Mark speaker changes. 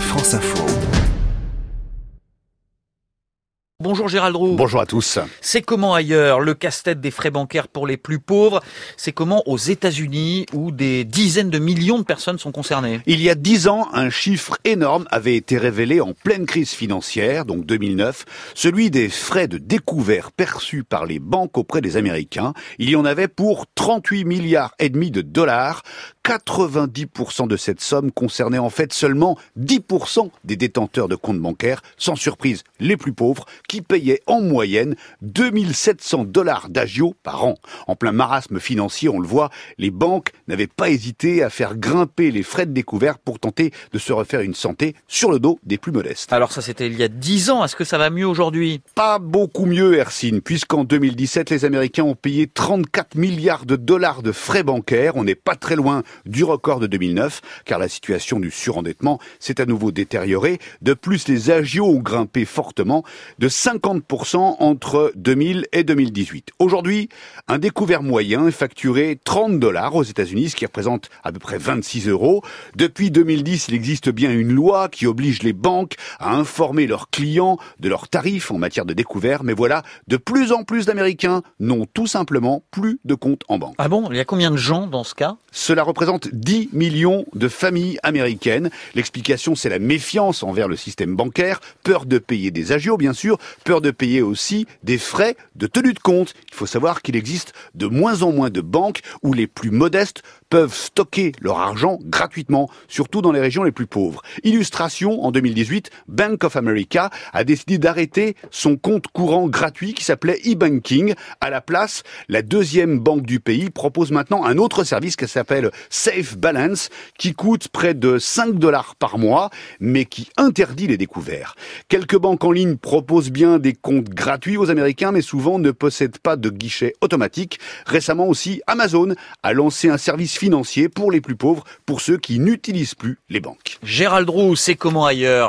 Speaker 1: France Info.
Speaker 2: Bonjour Gérald Roux.
Speaker 3: Bonjour à tous.
Speaker 2: C'est comment ailleurs le casse-tête des frais bancaires pour les plus pauvres? C'est comment aux États-Unis où des dizaines de millions de personnes sont concernées?
Speaker 3: Il y a dix ans, un chiffre énorme avait été révélé en pleine crise financière, donc 2009, celui des frais de découvert perçus par les banques auprès des Américains. Il y en avait pour 38 milliards et demi de dollars. 90% de cette somme concernait en fait seulement 10% des détenteurs de comptes bancaires, sans surprise les plus pauvres, qui payaient en moyenne 2700 dollars d'agio par an. En plein marasme financier, on le voit, les banques n'avaient pas hésité à faire grimper les frais de découvert pour tenter de se refaire une santé sur le dos des plus modestes.
Speaker 2: Alors ça c'était il y a 10 ans, est-ce que ça va mieux aujourd'hui?
Speaker 3: Pas beaucoup mieux, Ersine, puisqu'en 2017, les Américains ont payé 34 milliards de dollars de frais bancaires. On n'est pas très loin du record de 2009, car la situation du surendettement s'est à nouveau détériorée. De plus, les agios ont grimpé fortement de 50% entre 2000 et 2018. Aujourd'hui, un découvert moyen est facturé 30 dollars aux États-Unis, ce qui représente à peu près 26 euros. Depuis 2010, il existe bien une loi qui oblige les banques à informer leurs clients de leurs tarifs en matière de découvert, mais voilà, de plus en plus d'Américains n'ont tout simplement plus de compte en banque.
Speaker 2: Ah bon? Il y a combien de gens dans ce cas?
Speaker 3: Cela représente 10 millions de familles américaines. L'explication, c'est la méfiance envers le système bancaire, peur de payer des agios, bien sûr, peur de payer aussi des frais de tenue de compte. Il faut savoir qu'il existe de moins en moins de banques où les plus modestes peuvent stocker leur argent gratuitement, surtout dans les régions les plus pauvres. Illustration, en 2018, Bank of America a décidé d'arrêter son compte courant gratuit qui s'appelait e-banking. À la place, la deuxième banque du pays propose maintenant un autre service qui s'appelle Safe Balance, qui coûte près de 5 dollars par mois, mais qui interdit les découverts. Quelques banques en ligne proposent bien des comptes gratuits aux Américains, mais souvent ne possèdent pas de guichet automatique. Récemment aussi, Amazon a lancé un service financier pour les plus pauvres, pour ceux qui n'utilisent plus les banques.
Speaker 2: Gérald Roux, c'est comment ailleurs?